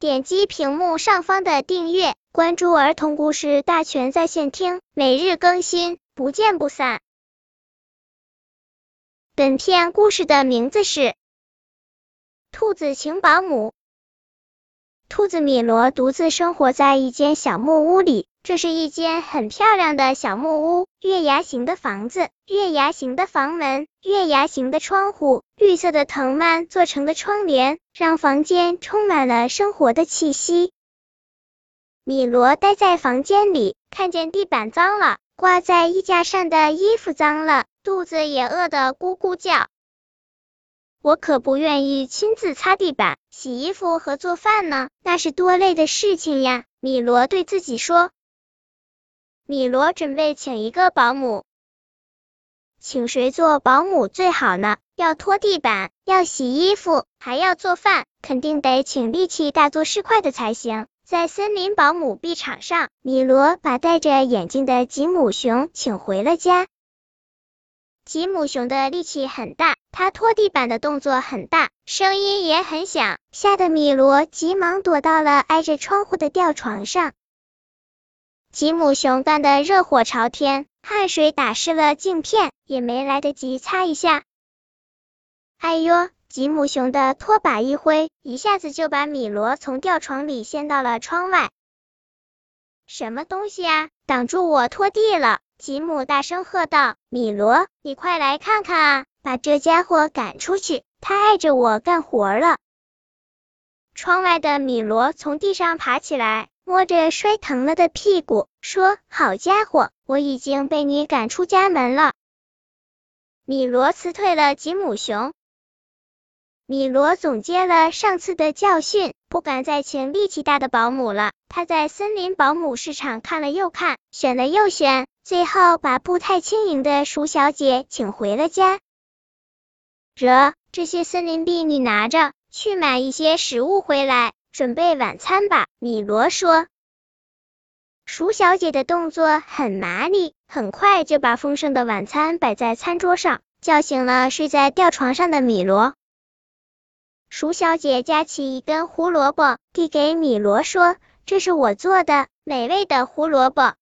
点击屏幕上方的订阅，关注儿童故事大全在线听，每日更新，不见不散。本片故事的名字是《兔子请保姆》。兔子米罗独自生活在一间小木屋里，这是一间很漂亮的小木屋，月牙形的房子，月牙形的房门，月牙形的窗户，绿色的藤蔓做成的窗帘，让房间充满了生活的气息。米罗待在房间里，看见地板脏了，挂在衣架上的衣服脏了，肚子也饿得咕咕叫。我可不愿意亲自擦地板、洗衣服和做饭呢，那是多累的事情呀！米罗对自己说。米罗准备请一个保姆，请谁做保姆最好呢？要拖地板，要洗衣服，还要做饭，肯定得请力气大、做事快的才行。在森林保姆壁场上，米罗把戴着眼镜的吉姆熊请回了家。吉姆熊的力气很大，它拖地板的动作很大，声音也很响，吓得米罗急忙躲到了挨着窗户的吊床上。吉姆熊干得热火朝天，汗水打湿了镜片，也没来得及擦一下。哎呦！吉姆熊的拖把一挥，一下子就把米罗从吊床里掀到了窗外。什么东西啊！挡住我拖地了！吉姆大声喝道：“米罗，你快来看看啊，把这家伙赶出去，他碍着我干活了。”窗外的米罗从地上爬起来，摸着摔疼了的屁股，说：“好家伙，我已经被你赶出家门了。”米罗辞退了吉姆熊。米罗总结了上次的教训，不敢再请力气大的保姆了。他在森林保姆市场看了又看，选了又选，最后把步态轻盈的鼠小姐请回了家。这这些森林币你拿着，去买一些食物回来，准备晚餐吧。米罗说。鼠小姐的动作很麻利，很快就把丰盛的晚餐摆在餐桌上，叫醒了睡在吊床上的米罗。鼠小姐夹起一根胡萝卜，递给米罗说：“这是我做的美味的胡萝卜。”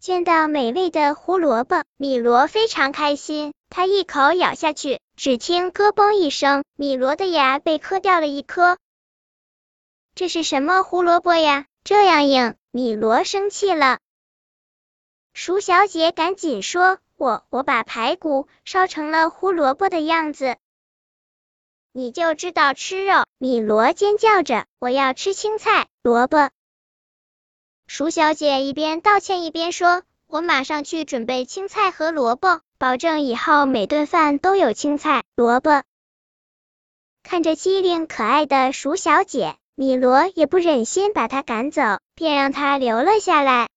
见到美味的胡萝卜，米罗非常开心。他一口咬下去，只听咯嘣一声，米罗的牙被磕掉了一颗。这是什么胡萝卜呀？这样硬！米罗生气了。鼠小姐赶紧说：“我我把排骨烧成了胡萝卜的样子。”你就知道吃肉！米罗尖叫着，我要吃青菜、萝卜。鼠小姐一边道歉一边说：“我马上去准备青菜和萝卜，保证以后每顿饭都有青菜、萝卜。”看着机灵可爱的鼠小姐，米罗也不忍心把他赶走，便让他留了下来。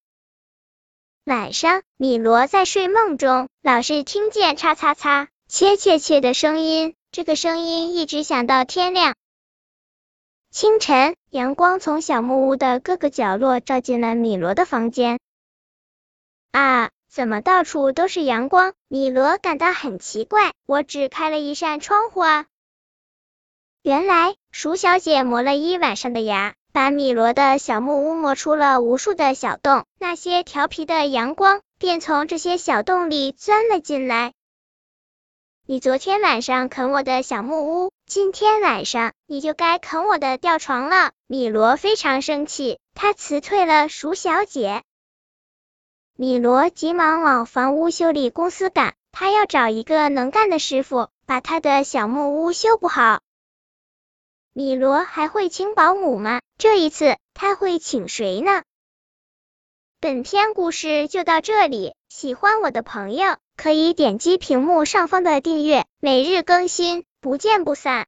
晚上，米罗在睡梦中，老是听见“嚓嚓嚓”“切切切”的声音。这个声音一直响到天亮。清晨，阳光从小木屋的各个角落照进了米罗的房间。啊，怎么到处都是阳光？米罗感到很奇怪。我只开了一扇窗户啊。原来，鼠小姐磨了一晚上的牙，把米罗的小木屋磨出了无数的小洞，那些调皮的阳光便从这些小洞里钻了进来。你昨天晚上啃我的小木屋，今天晚上你就该啃我的吊床了。米罗非常生气，他辞退了鼠小姐。米罗急忙往房屋修理公司赶，他要找一个能干的师傅，把他的小木屋修补好。米罗还会请保姆吗？这一次他会请谁呢？本篇故事就到这里，喜欢我的朋友可以点击屏幕上方的订阅，每日更新，不见不散。